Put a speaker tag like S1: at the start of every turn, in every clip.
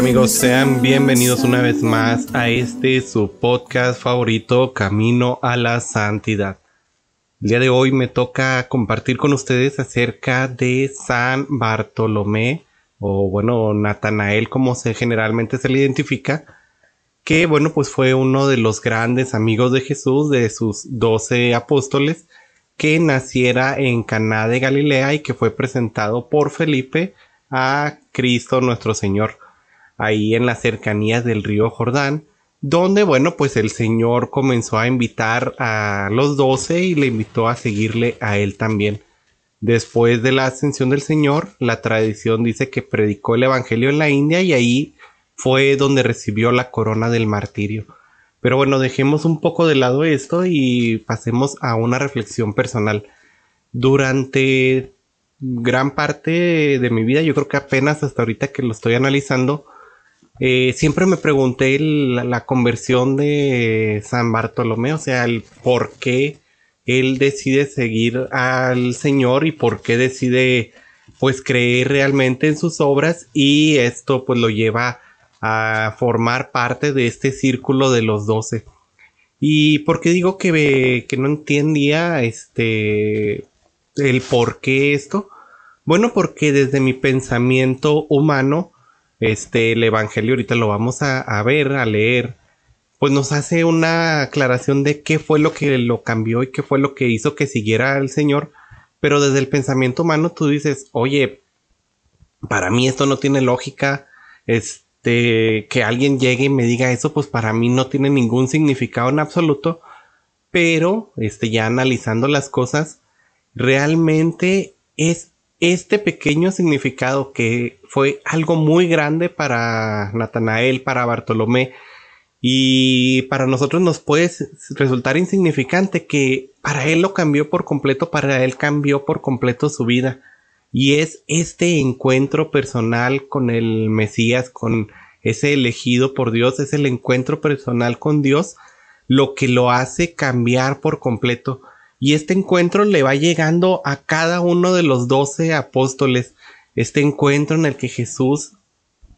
S1: ¿Qué tal amigos? Sean bienvenidos una vez más a este su podcast favorito Camino a la Santidad. El día de hoy me toca compartir con ustedes acerca de San Bartolomé o bueno Natanael como se generalmente se le identifica que bueno pues fue uno de los grandes amigos de Jesús de sus doce apóstoles que naciera en Caná de Galilea y que fue presentado por Felipe a Cristo nuestro Señor ahí en las cercanías del río Jordán, donde, bueno, pues el Señor comenzó a invitar a los doce y le invitó a seguirle a él también. Después de la ascensión del Señor, la tradición dice que predicó el Evangelio en la India y ahí fue donde recibió la corona del martirio. Pero bueno, dejemos un poco de lado esto y pasemos a una reflexión personal. Durante gran parte de mi vida, yo creo que apenas hasta ahorita que lo estoy analizando, eh, siempre me pregunté la, conversión de San Bartolomé, o sea, el por qué él decide seguir al Señor y por qué decide pues creer realmente en sus obras y esto pues lo lleva a formar parte de este círculo de los doce. ¿Y por qué digo que, que no entendía este el por qué esto? Bueno, porque desde mi pensamiento humano, este, el Evangelio ahorita lo vamos a, ver, a leer, pues nos hace una aclaración de qué fue lo que lo cambió y qué fue lo que hizo que siguiera al Señor. Pero desde el pensamiento humano tú dices, oye, para mí esto no tiene lógica. Este, que alguien llegue y me diga eso, pues para mí no tiene ningún significado en absoluto. Pero, este, ya analizando las cosas, realmente es este pequeño significado que fue algo muy grande para Natanael, para Bartolomé, y para nosotros nos puede resultar insignificante que para él lo cambió por completo, para él cambió por completo su vida. Y es este encuentro personal con el Mesías, con ese elegido por Dios, es el encuentro personal con Dios lo que lo hace cambiar por completo. Y este encuentro le va llegando a cada uno de los doce apóstoles. Este encuentro en el que Jesús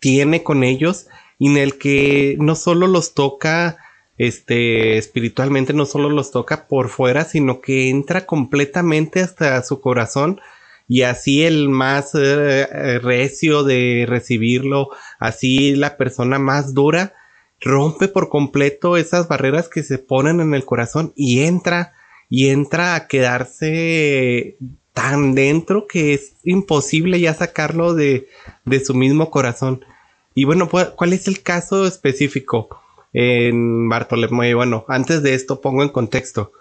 S1: tiene con ellos y en el que no solo los toca este espiritualmente no solo los toca por fuera, sino que entra completamente hasta su corazón y así el más eh, recio de recibirlo, así la persona más dura rompe por completo esas barreras que se ponen en el corazón y entra y entra a quedarse tan dentro que es imposible ya sacarlo de, su mismo corazón. Y bueno, pues, ¿cuál es el caso específico en Bartolomé? Bueno, antes de esto pongo en contexto.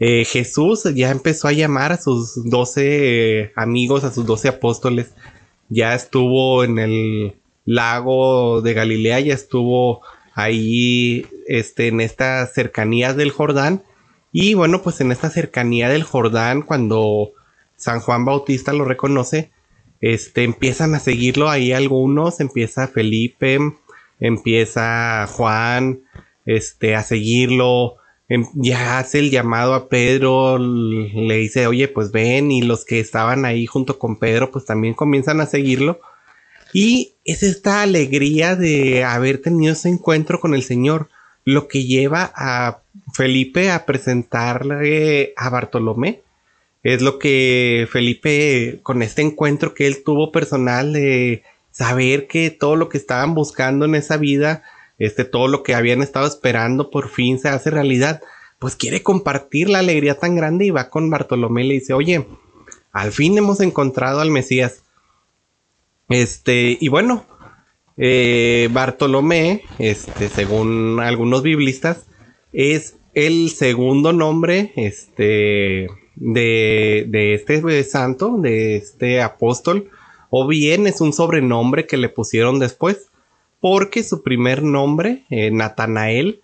S1: Eh, Jesús ya empezó a llamar a sus doce amigos, a sus doce apóstoles. Ya estuvo en el lago de Galilea, ya estuvo ahí este, en estas cercanías del Jordán y bueno, pues en esta cercanía del Jordán, cuando San Juan Bautista lo reconoce, este, empiezan a seguirlo ahí algunos, empieza Felipe, empieza Juan, este, a seguirlo, em, ya hace el llamado a Pedro, le dice, oye, pues ven, y los que estaban ahí junto con Pedro, pues también comienzan a seguirlo. Y es esta alegría de haber tenido ese encuentro con el Señor lo que lleva a Felipe a presentarle a Bartolomé. Es lo que Felipe, con este encuentro que él tuvo personal de saber que todo lo que estaban buscando en esa vida, este, todo lo que habían estado esperando por fin se hace realidad, pues quiere compartir la alegría tan grande y va con Bartolomé y le dice, oye, al fin hemos encontrado al Mesías. Este, y bueno, eh, Bartolomé, este, según algunos biblistas, es el segundo nombre este, de, de este santo, de este apóstol, o bien es un sobrenombre que le pusieron después. porque su primer nombre, eh, Natanael,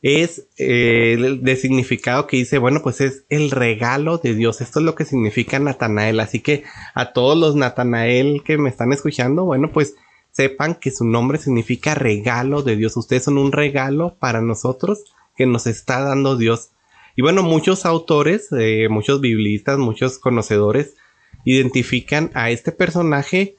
S1: es eh, de significado que dice, bueno, pues es el regalo de Dios. Esto es lo que significa Natanael. Así que a todos los Natanael que me están escuchando, bueno, pues sepan que su nombre significa regalo de Dios. Ustedes son un regalo para nosotros que nos está dando Dios. Y bueno, muchos autores, eh, muchos biblistas, muchos conocedores identifican a este personaje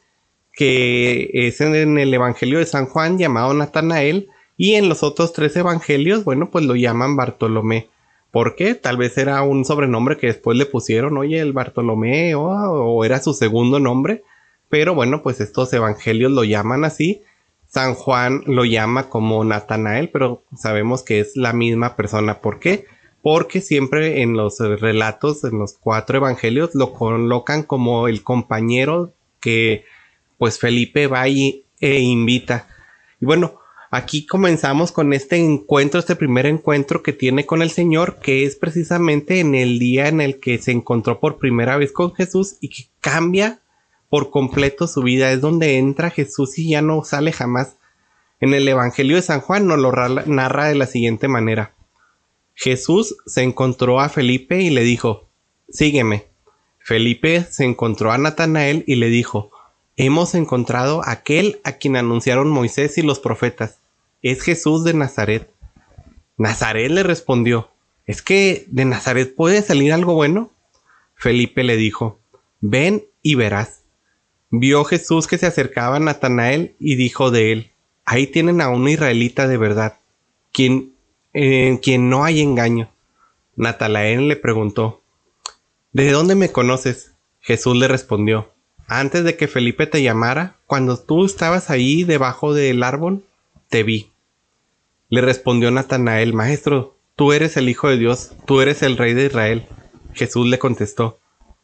S1: que es en el Evangelio de San Juan llamado Natanael y en los otros tres evangelios, bueno, pues lo llaman Bartolomé. ¿Por qué? Tal vez era un sobrenombre que después le pusieron, oye, el Bartolomé, o era su segundo nombre. Pero bueno, pues estos evangelios lo llaman así. San Juan lo llama como Natanael, pero sabemos que es la misma persona. ¿Por qué? Porque siempre en los relatos, en los cuatro evangelios, lo colocan como el compañero que pues Felipe va y, e invita. Y bueno, Aquí comenzamos con este encuentro, este primer encuentro que tiene con el Señor, que es precisamente en el día en el que se encontró por primera vez con Jesús y que cambia por completo su vida. Es donde entra Jesús y ya no sale jamás. En el Evangelio de San Juan nos lo narra de la siguiente manera. Jesús se encontró a Felipe y le dijo, sígueme. Felipe se encontró a Natanael y le dijo, hemos encontrado aquel a quien anunciaron Moisés y los profetas es Jesús de Nazaret. Nazaret le respondió, ¿es que de Nazaret puede salir algo bueno? Felipe le dijo, ven y verás. Vio Jesús que se acercaba a Natanael y dijo de él, ahí tienen a un israelita de verdad, quien, en quien no hay engaño. Natanael le preguntó, ¿de dónde me conoces? Jesús le respondió, antes de que Felipe te llamara, cuando tú estabas ahí debajo del árbol, te vi. Le respondió Natanael, Maestro, tú eres el Hijo de Dios, tú eres el Rey de Israel. Jesús le contestó,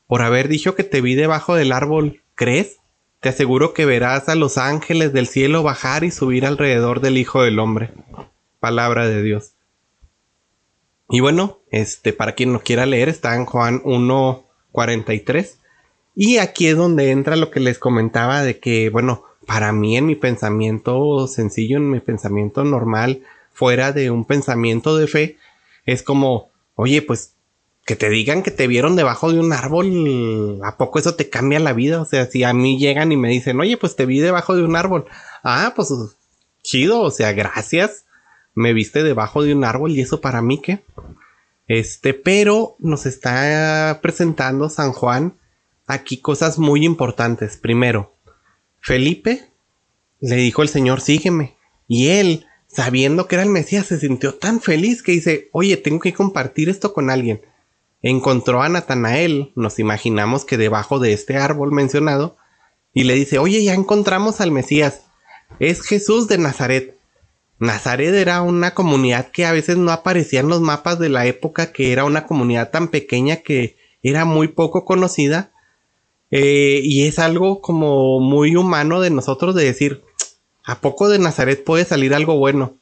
S1: Por haber dicho que te vi debajo del árbol, ¿crees? Te aseguro que verás a los ángeles del cielo bajar y subir alrededor del Hijo del Hombre. Palabra de Dios. Y bueno, este, para quien no quiera leer, está en Juan 1.43. Y aquí es donde entra lo que les comentaba de que, bueno, para mí en mi pensamiento sencillo, en mi pensamiento normal, fuera de un pensamiento de fe, es como, oye, pues que te digan que te vieron debajo de un árbol, ¿a poco eso te cambia la vida? O sea, si a mí llegan y me dicen, oye, pues te vi debajo de un árbol, ah, pues chido, o sea, gracias, me viste debajo de un árbol y eso para mí qué. Este, pero nos está presentando San Juan aquí cosas muy importantes. Primero, Felipe le dijo el Señor, sígueme. Y él sabiendo que era el Mesías, se sintió tan feliz que dice, oye, tengo que compartir esto con alguien. Encontró a Natanael, nos imaginamos que debajo de este árbol mencionado, y le dice, oye, ya encontramos al Mesías, es Jesús de Nazaret. Nazaret era una comunidad que a veces no aparecía en los mapas de la época, que era una comunidad tan pequeña que era muy poco conocida, eh, y es algo como muy humano de nosotros de decir, ¿A poco de Nazaret puede salir algo bueno?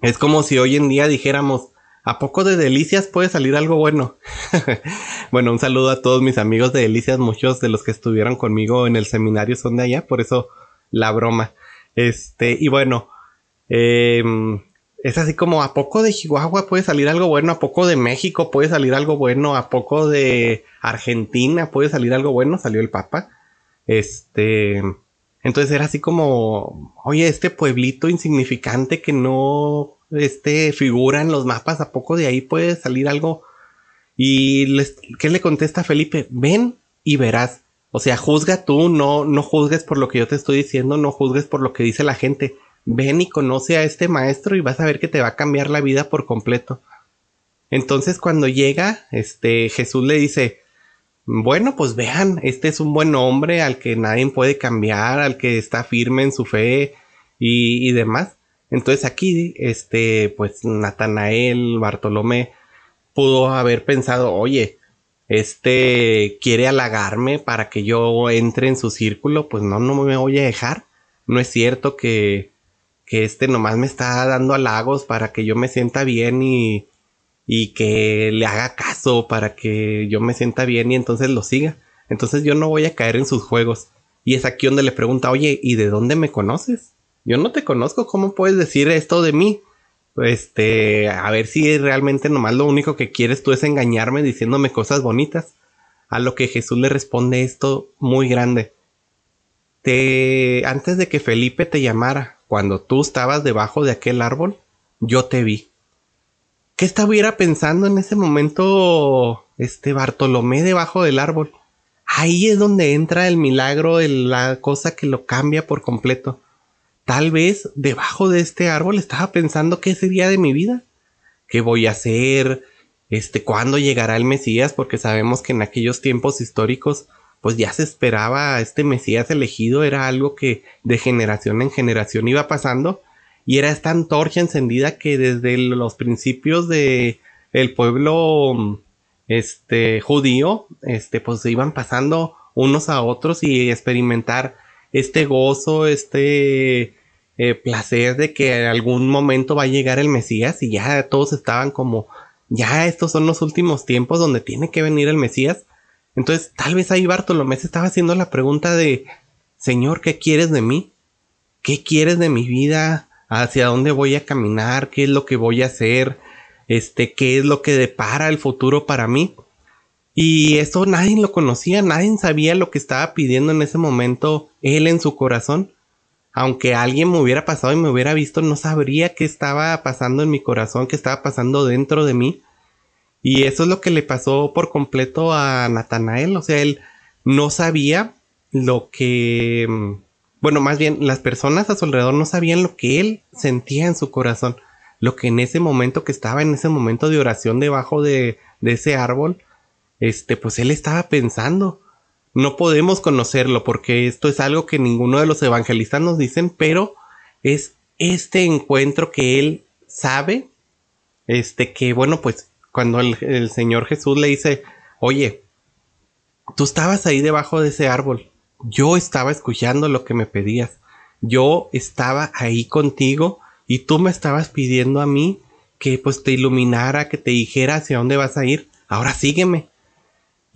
S1: Es como si hoy en día dijéramos, ¿a poco de Delicias puede salir algo bueno? bueno, un saludo a todos mis amigos de Delicias, muchos de los que estuvieron conmigo en el seminario son de allá, por eso la broma. Este, y bueno, em, es así como, ¿a poco de Chihuahua puede salir algo bueno? ¿A poco de México puede salir algo bueno? ¿A poco de Argentina puede salir algo bueno? Salió el Papa. Este, entonces era así como, oye, este pueblito insignificante que no este, figura en los mapas, ¿a poco de ahí puede salir algo? Y les, ¿qué le contesta Felipe? Ven y verás. O sea, juzga tú, no, no juzgues por lo que yo te estoy diciendo, no juzgues por lo que dice la gente. Ven y conoce a este maestro y vas a ver que te va a cambiar la vida por completo. Entonces cuando llega, este, Jesús le dice, bueno, pues vean, este es un buen hombre al que nadie puede cambiar, al que está firme en su fe y, demás. Entonces aquí, este, pues Natanael, Bartolomé, pudo haber pensado, oye, este quiere halagarme para que yo entre en su círculo, pues no, no me voy a dejar. No es cierto que, que este nomás me está dando halagos para que yo me sienta bien y, y que le haga caso para que yo me sienta bien y entonces lo siga. Entonces yo no voy a caer en sus juegos. Y es aquí donde le pregunta, oye, ¿y de dónde me conoces? Yo no te conozco, ¿cómo puedes decir esto de mí? Este, a ver si realmente nomás lo único que quieres tú es engañarme diciéndome cosas bonitas. A lo que Jesús le responde esto muy grande. Te, antes de que Felipe te llamara, cuando tú estabas debajo de aquel árbol, yo te vi. ¿Qué estuviera pensando en ese momento este Bartolomé debajo del árbol? Ahí es donde entra el milagro, la cosa que lo cambia por completo. Tal vez debajo de este árbol estaba pensando qué sería de mi vida, qué voy a hacer, este, cuándo llegará el Mesías, porque sabemos que en aquellos tiempos históricos, pues ya se esperaba este Mesías elegido, era algo que de generación en generación iba pasando, y era esta antorcha encendida que desde los principios de el pueblo este judío, este, pues se iban pasando unos a otros y experimentar este gozo, este eh, placer de que en algún momento va a llegar el Mesías y ya todos estaban como, ya estos son los últimos tiempos donde tiene que venir el Mesías. Entonces tal vez ahí Bartolomé se estaba haciendo la pregunta de, Señor, ¿qué quieres de mí? ¿Qué quieres de mi vida? ¿Hacia dónde voy a caminar? ¿Qué es lo que voy a hacer? Este, ¿qué es lo que depara el futuro para mí? Y eso nadie lo conocía, nadie sabía lo que estaba pidiendo en ese momento él en su corazón. Aunque alguien me hubiera pasado y me hubiera visto, no sabría qué estaba pasando en mi corazón, qué estaba pasando dentro de mí. Y eso es lo que le pasó por completo a Natanael. O sea, él no sabía lo que... Bueno, más bien, las personas a su alrededor no sabían lo que él sentía en su corazón. Lo que en ese momento que estaba en ese momento de oración debajo de, de ese árbol, este, pues él estaba pensando. No podemos conocerlo porque esto es algo que ninguno de los evangelistas nos dicen, pero es este encuentro que él sabe, este, que bueno, pues cuando el, Señor Jesús le dice, oye, tú estabas ahí debajo de ese árbol, yo estaba escuchando lo que me pedías, yo estaba ahí contigo y tú me estabas pidiendo a mí que pues te iluminara, que te dijera hacia dónde vas a ir, ahora sígueme.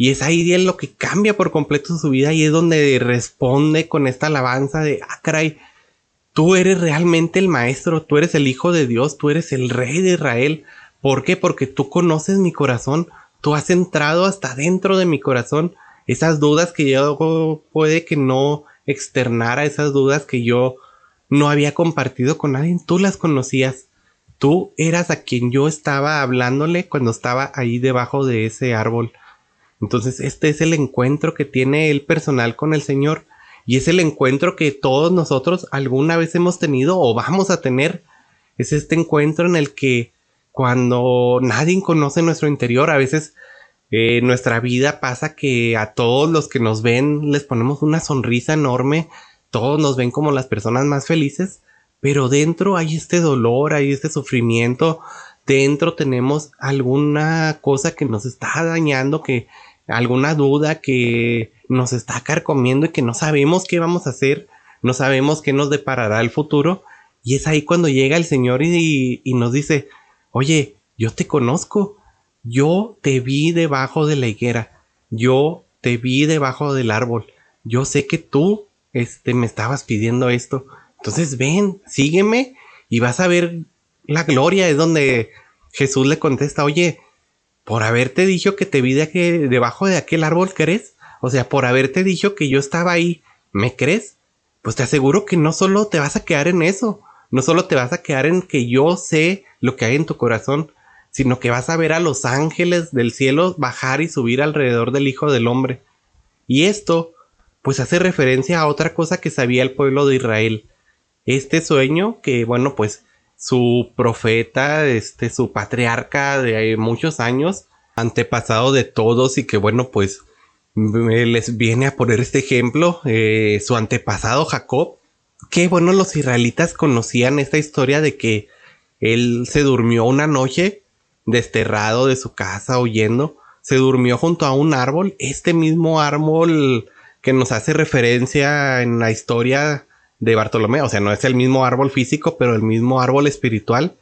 S1: Y es ahí lo que cambia por completo su vida y es donde responde con esta alabanza de, ah, caray, tú eres realmente el maestro, tú eres el hijo de Dios, tú eres el rey de Israel. ¿Por qué? Porque tú conoces mi corazón, tú has entrado hasta dentro de mi corazón. Esas dudas que yo puede que no externara, esas dudas que yo no había compartido con nadie, tú las conocías. Tú eras a quien yo estaba hablándole cuando estaba ahí debajo de ese árbol. Entonces, este es el encuentro que tiene el personal con el Señor y es el encuentro que todos nosotros alguna vez hemos tenido o vamos a tener. Es este encuentro en el que cuando nadie conoce nuestro interior, a veces eh, nuestra vida pasa que a todos los que nos ven les ponemos una sonrisa enorme, todos nos ven como las personas más felices, pero dentro hay este dolor, hay este sufrimiento, dentro tenemos alguna cosa que nos está dañando, que alguna duda que nos está carcomiendo y que no sabemos qué vamos a hacer, no sabemos qué nos deparará el futuro. Y es ahí cuando llega el Señor y, y nos dice, oye, yo te conozco, yo te vi debajo de la higuera, yo te vi debajo del árbol, yo sé que tú este, me estabas pidiendo esto. Entonces ven, sígueme y vas a ver la gloria. Es donde Jesús le contesta, oye, por haberte dicho que te vi de debajo de aquel árbol, ¿crees? O sea, por haberte dicho que yo estaba ahí, ¿me crees? Pues te aseguro que no solo te vas a quedar en eso, no solo te vas a quedar en que yo sé lo que hay en tu corazón, sino que vas a ver a los ángeles del cielo bajar y subir alrededor del Hijo del Hombre. Y esto, pues hace referencia a otra cosa que sabía el pueblo de Israel. Este sueño que, bueno, pues su profeta, este, su patriarca de muchos años, antepasado de todos y que bueno, pues les viene a poner este ejemplo, eh, su antepasado Jacob, que bueno, los israelitas conocían esta historia de que él se durmió una noche desterrado de su casa huyendo, se durmió junto a un árbol, este mismo árbol que nos hace referencia en la historia de Bartolomé, o sea, no es el mismo árbol físico, pero el mismo árbol espiritual.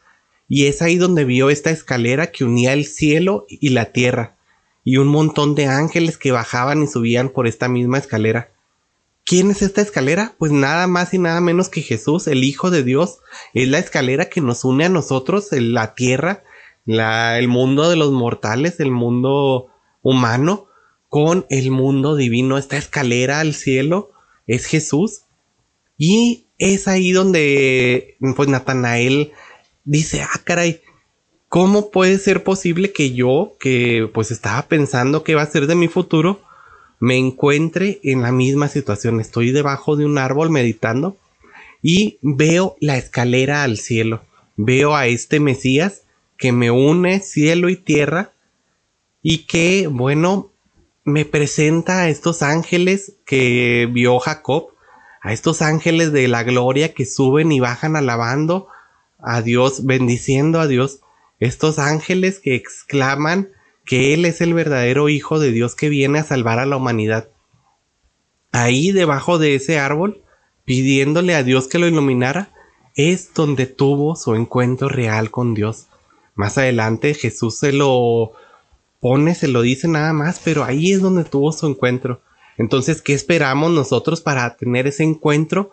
S1: Y es ahí donde vio esta escalera que unía el cielo y la tierra, y un montón de ángeles que bajaban y subían por esta misma escalera. ¿Quién es esta escalera? Pues nada más y nada menos que Jesús, el Hijo de Dios. Es la escalera que nos une a nosotros, la tierra, el mundo de los mortales, el mundo humano, con el mundo divino. Esta escalera al cielo es Jesús. Y es ahí donde, pues Natanael dice, ah, caray, ¿cómo puede ser posible que yo, que pues estaba pensando qué va a ser de mi futuro, me encuentre en la misma situación? Estoy debajo de un árbol meditando y veo la escalera al cielo. Veo a este Mesías que me une cielo y tierra y que, bueno, me presenta a estos ángeles que vio Jacob, a estos ángeles de la gloria que suben y bajan alabando a Dios, bendiciendo a Dios, estos ángeles que exclaman que Él es el verdadero Hijo de Dios que viene a salvar a la humanidad. Ahí debajo de ese árbol, pidiéndole a Dios que lo iluminara, es donde tuvo su encuentro real con Dios. Más adelante Jesús se lo pone, se lo dice nada más, pero ahí es donde tuvo su encuentro. Entonces, ¿qué esperamos nosotros para tener ese encuentro?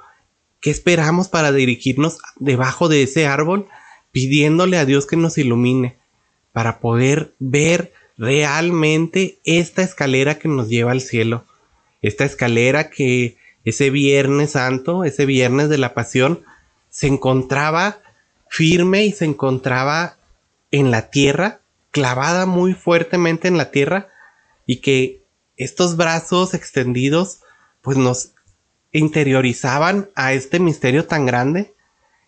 S1: ¿Qué esperamos para dirigirnos debajo de ese árbol pidiéndole a Dios que nos ilumine para poder ver realmente esta escalera que nos lleva al cielo? Esta escalera que ese viernes santo, ese viernes de la pasión, se encontraba firme y se encontraba en la tierra, clavada muy fuertemente en la tierra, y que estos brazos extendidos pues nos interiorizaban a este misterio tan grande,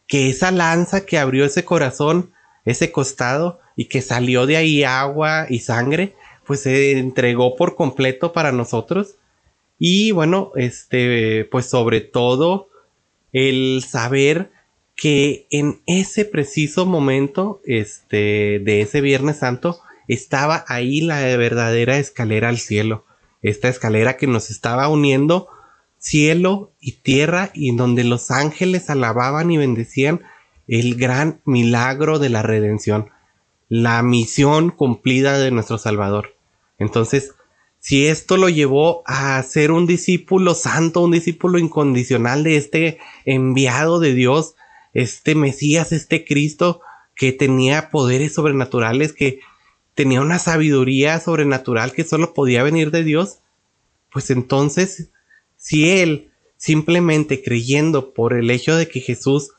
S1: que esa lanza que abrió ese corazón, ese costado, y que salió de ahí agua y sangre, pues se entregó por completo para nosotros. Y bueno, este, pues sobre todo el saber que en ese preciso momento, este, de ese Viernes Santo, estaba ahí la verdadera escalera al cielo. Esta escalera que nos estaba uniendo cielo y tierra y donde los ángeles alababan y bendecían el gran milagro de la redención, la misión cumplida de nuestro Salvador. Entonces, si esto lo llevó a ser un discípulo santo, un discípulo incondicional de este enviado de Dios, este Mesías, este Cristo que tenía poderes sobrenaturales, que tenía una sabiduría sobrenatural que solo podía venir de Dios, pues entonces, si él simplemente creyendo por el hecho de que Jesús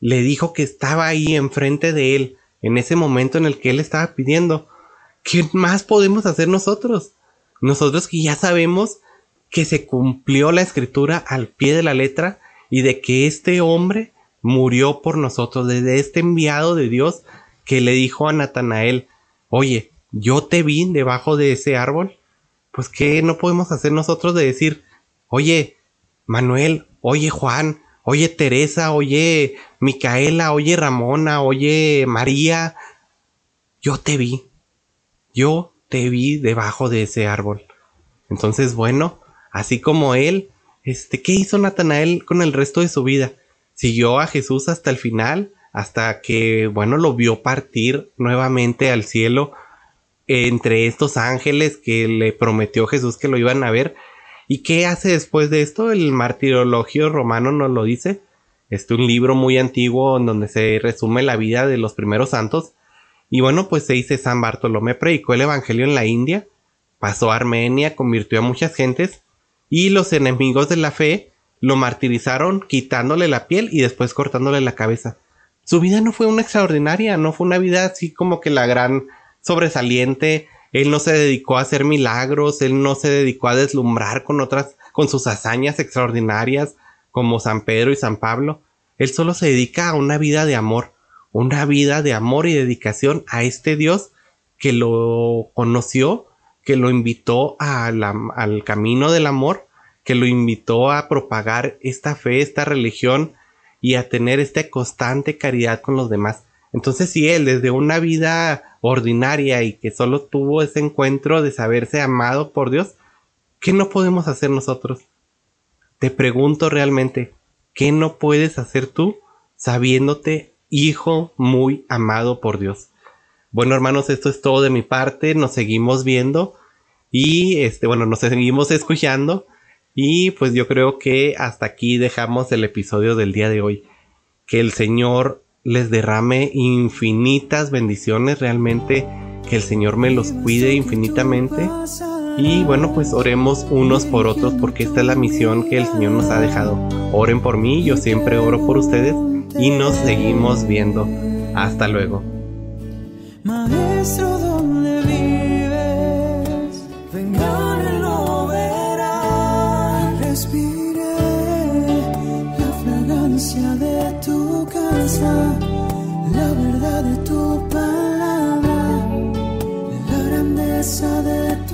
S1: le dijo que estaba ahí enfrente de él, en ese momento en el que él estaba pidiendo, ¿qué más podemos hacer nosotros? Nosotros que ya sabemos que se cumplió la escritura al pie de la letra y de que este hombre murió por nosotros, desde este enviado de Dios que le dijo a Natanael, oye, yo te vi debajo de ese árbol, pues qué no podemos hacer nosotros de decir, oye, Manuel, oye Juan, oye Teresa, oye Micaela, oye Ramona, oye María, yo te vi, yo te vi debajo de ese árbol. Entonces, bueno, así como él, este, ¿qué hizo Natanael con el resto de su vida? siguió a Jesús hasta el final, hasta que, bueno, lo vio partir nuevamente al cielo entre estos ángeles que le prometió Jesús que lo iban a ver. ¿Y qué hace después de esto? El martirologio romano nos lo dice. Este un libro muy antiguo en donde se resume la vida de los primeros santos. Y bueno, pues se dice San Bartolomé predicó el evangelio en la India, pasó a Armenia, convirtió a muchas gentes y los enemigos de la fe lo martirizaron quitándole la piel y después cortándole la cabeza. Su vida no fue una extraordinaria, no fue una vida así como que la gran sobresaliente. Él no se dedicó a hacer milagros, él no se dedicó a deslumbrar con otras, con sus hazañas extraordinarias como San Pedro y San Pablo. Él solo se dedica a una vida de amor, una vida de amor y dedicación a este Dios que lo conoció, que lo invitó al camino del amor que lo invitó a propagar esta fe, esta religión y a tener esta constante caridad con los demás. Entonces, si él desde una vida ordinaria y que solo tuvo ese encuentro de saberse amado por Dios, ¿qué no podemos hacer nosotros? Te pregunto realmente, ¿qué no puedes hacer tú sabiéndote hijo muy amado por Dios? Bueno, hermanos, esto es todo de mi parte. Nos seguimos viendo y este, bueno, nos seguimos escuchando. Y pues yo creo que hasta aquí dejamos el episodio del día de hoy. Que el Señor les derrame infinitas bendiciones realmente. Que el Señor me los cuide infinitamente. Y bueno, pues oremos unos por otros porque esta es la misión que el Señor nos ha dejado. Oren por mí, yo siempre oro por ustedes y nos seguimos viendo. Hasta luego.
S2: La verdad de tu palabra, la grandeza de tu.